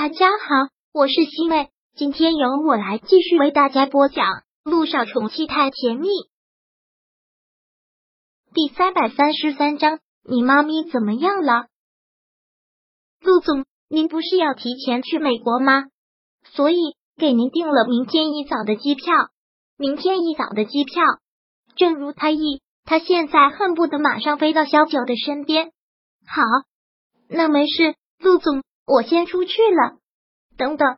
大家好，我是西妹，今天由我来继续为大家播讲《路上宠妻太甜蜜》第三百三十三章。你妈咪怎么样了？陆总，您不是要提前去美国吗？所以给您订了明天一早的机票。明天一早的机票，正如他意，他现在恨不得马上飞到小九的身边。好，那没事，陆总。我先出去了，等等。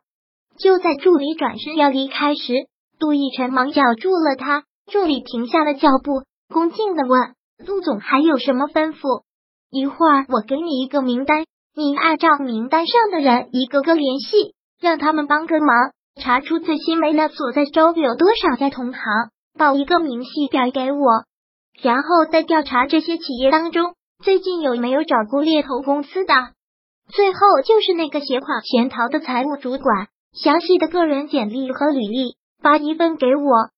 就在助理转身要离开时，杜奕晨忙叫住了他。助理停下了脚步，恭敬的问：“陆总还有什么吩咐？”一会儿我给你一个名单，你按照名单上的人一个个联系，让他们帮个忙，查出最新梅娜所在州有多少家同行，报一个明细表给我，然后再调查这些企业当中最近有没有找过猎头公司的。最后就是那个携款潜逃的财务主管，详细的个人简历和履历发一份给我。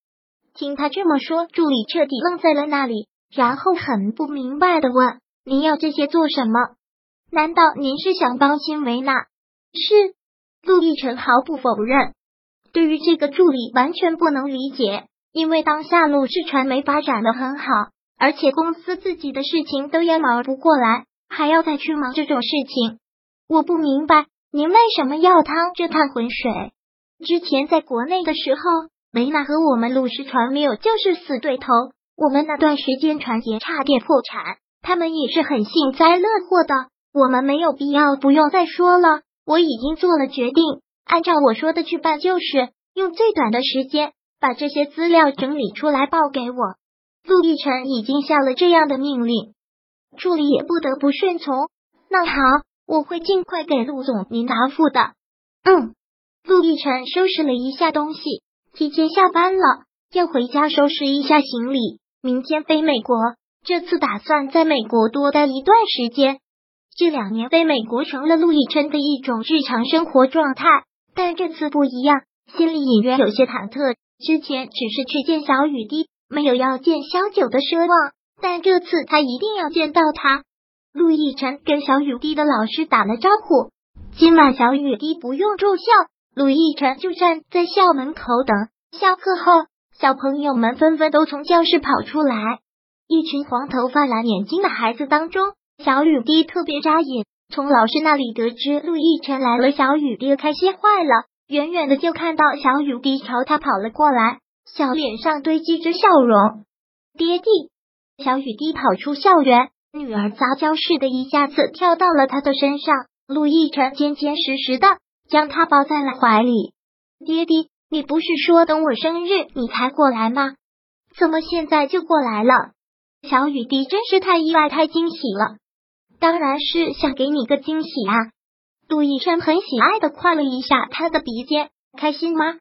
听他这么说，助理彻底愣在了那里，然后很不明白的问：“您要这些做什么？难道您是想帮辛维娜？”是，陆亦辰毫不否认。对于这个助理完全不能理解，因为当下陆氏传媒发展的很好，而且公司自己的事情都要忙不过来，还要再去忙这种事情。我不明白您为什么要趟这趟浑水。之前在国内的时候，维娜和我们陆氏传媒有就是死对头。我们那段时间传言差点破产，他们也是很幸灾乐祸的。我们没有必要，不用再说了。我已经做了决定，按照我说的去办，就是用最短的时间把这些资料整理出来报给我。陆亦辰已经下了这样的命令，助理也不得不顺从。那好。我会尽快给陆总您答复的。嗯，陆亦辰收拾了一下东西，提前下班了，要回家收拾一下行李，明天飞美国。这次打算在美国多待一段时间。这两年飞美国成了陆亦辰的一种日常生活状态，但这次不一样，心里隐约有些忐忑。之前只是去见小雨滴，没有要见萧九的奢望，但这次他一定要见到他。陆亦辰跟小雨滴的老师打了招呼，今晚小雨滴不用住校，陆亦辰就站在校门口等。下课后，小朋友们纷纷都从教室跑出来，一群黄头发蓝眼睛的孩子当中，小雨滴特别扎眼。从老师那里得知陆亦辰来了，小雨滴开心坏了，远远的就看到小雨滴朝他跑了过来，小脸上堆积着笑容。爹地，小雨滴跑出校园。女儿撒娇似的，一下子跳到了他的身上。陆亦辰坚坚实实的将他抱在了怀里。爹爹，你不是说等我生日你才过来吗？怎么现在就过来了？小雨滴真是太意外、太惊喜了。当然是想给你个惊喜啊！陆亦辰很喜爱的跨了一下他的鼻尖，开心吗？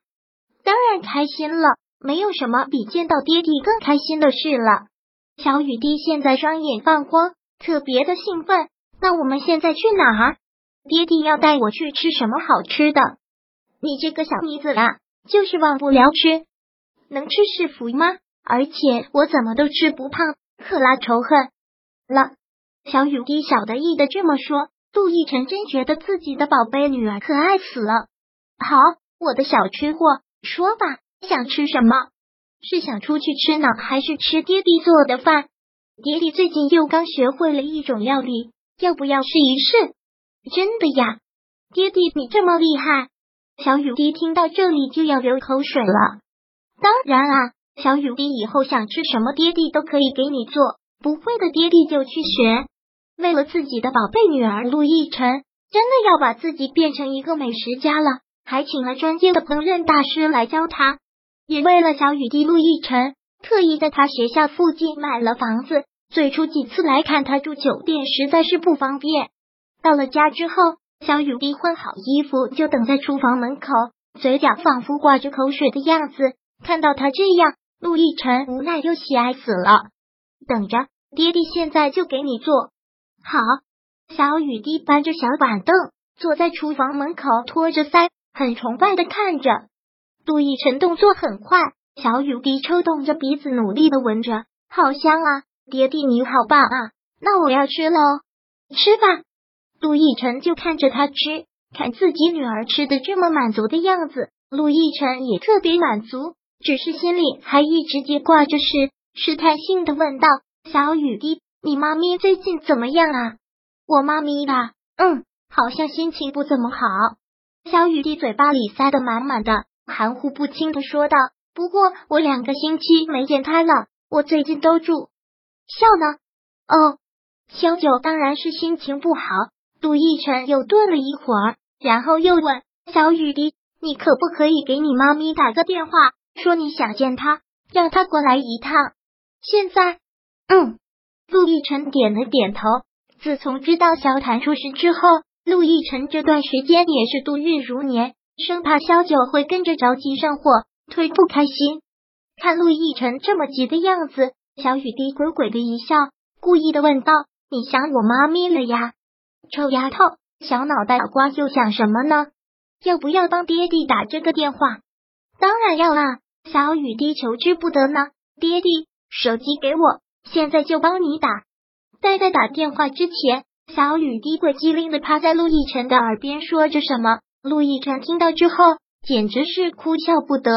当然开心了，没有什么比见到爹地更开心的事了。小雨滴现在双眼放光，特别的兴奋。那我们现在去哪儿？爹地要带我去吃什么好吃的？你这个小妮子啊，就是忘不了吃，能吃是福吗？而且我怎么都吃不胖，可拉仇恨了。小雨滴小得意的这么说，杜奕晨真觉得自己的宝贝女儿可爱死了。好，我的小吃货，说吧，想吃什么？是想出去吃呢，还是吃爹地做的饭？爹地最近又刚学会了一种料理，要不要试一试？真的呀，爹地你这么厉害！小雨滴听到这里就要流口水了。当然啊，小雨滴以后想吃什么，爹地都可以给你做，不会的爹地就去学。为了自己的宝贝女儿陆亦辰，真的要把自己变成一个美食家了，还请了专业的烹饪大师来教他。也为了小雨滴，陆亦辰特意在他学校附近买了房子。最初几次来看他住酒店，实在是不方便。到了家之后，小雨滴换好衣服就等在厨房门口，嘴角仿佛挂着口水的样子。看到他这样，陆亦辰无奈又喜爱死了。等着，爹地现在就给你做好。小雨滴搬着小板凳坐在厨房门口，托着腮，很崇拜的看着。杜奕晨动作很快，小雨滴抽动着鼻子，努力的闻着，好香啊！爹地你好棒啊！那我要吃喽，吃吧。杜奕晨就看着他吃，看自己女儿吃的这么满足的样子，陆亦辰也特别满足，只是心里还一直记挂着事，试探性的问道：“小雨滴，你妈咪最近怎么样啊？”我妈咪吧，嗯，好像心情不怎么好。小雨滴嘴巴里塞得满满的，含糊不清的说道：“不过我两个星期没见他了，我最近都住校呢。”哦，小九当然是心情不好。陆亦辰又顿了一会儿，然后又问小雨滴：“你可不可以给你妈咪打个电话，说你想见她，让她过来一趟？”现在，嗯，陆亦辰点了点头。自从知道萧谭出事之后，陆亦辰这段时间也是度日如年，生怕萧九会跟着着急上火，忒不开心。看陆亦辰这么急的样子，小雨滴鬼鬼的一笑，故意的问道：“你想我妈咪了呀？”臭丫头，小脑袋瓜又想什么呢？要不要帮爹地打这个电话？当然要啊！小雨滴求之不得呢。爹地，手机给我，现在就帮你打。在在打电话之前，小雨滴鬼机灵的趴在陆亦辰的耳边说着什么。陆亦辰听到之后，简直是哭笑不得。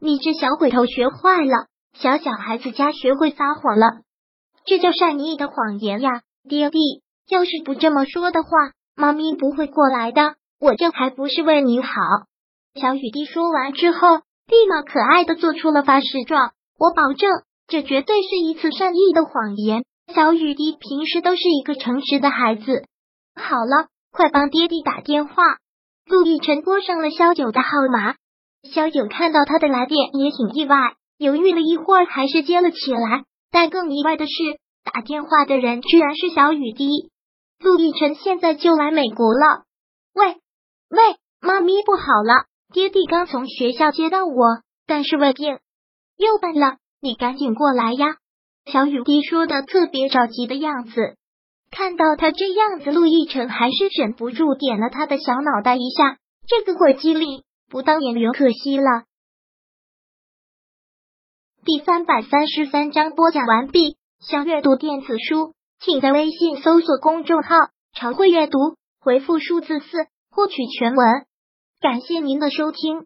你这小鬼头学坏了，小小孩子家学会撒谎了，这叫善意的谎言呀，爹地。要是不这么说的话，妈咪不会过来的。我这还不是为你好。小雨滴说完之后，立马可爱的做出了发誓状。我保证，这绝对是一次善意的谎言。小雨滴平时都是一个诚实的孩子。好了，快帮爹地打电话。陆亦辰拨上了萧九的号码。萧九看到他的来电也挺意外，犹豫了一会儿，还是接了起来。但更意外的是，打电话的人居然是小雨滴。陆亦辰现在就来美国了。喂喂，妈咪不好了，爹地刚从学校接到我，但是胃病又犯了，你赶紧过来呀！小雨滴说的特别着急的样子。看到他这样子，陆亦辰还是忍不住点了他的小脑袋一下。这个鬼机灵，不当演员可惜了。第三百三十三章播讲完毕。想阅读电子书。请在微信搜索公众号“常会阅读”，回复数字四获取全文。感谢您的收听。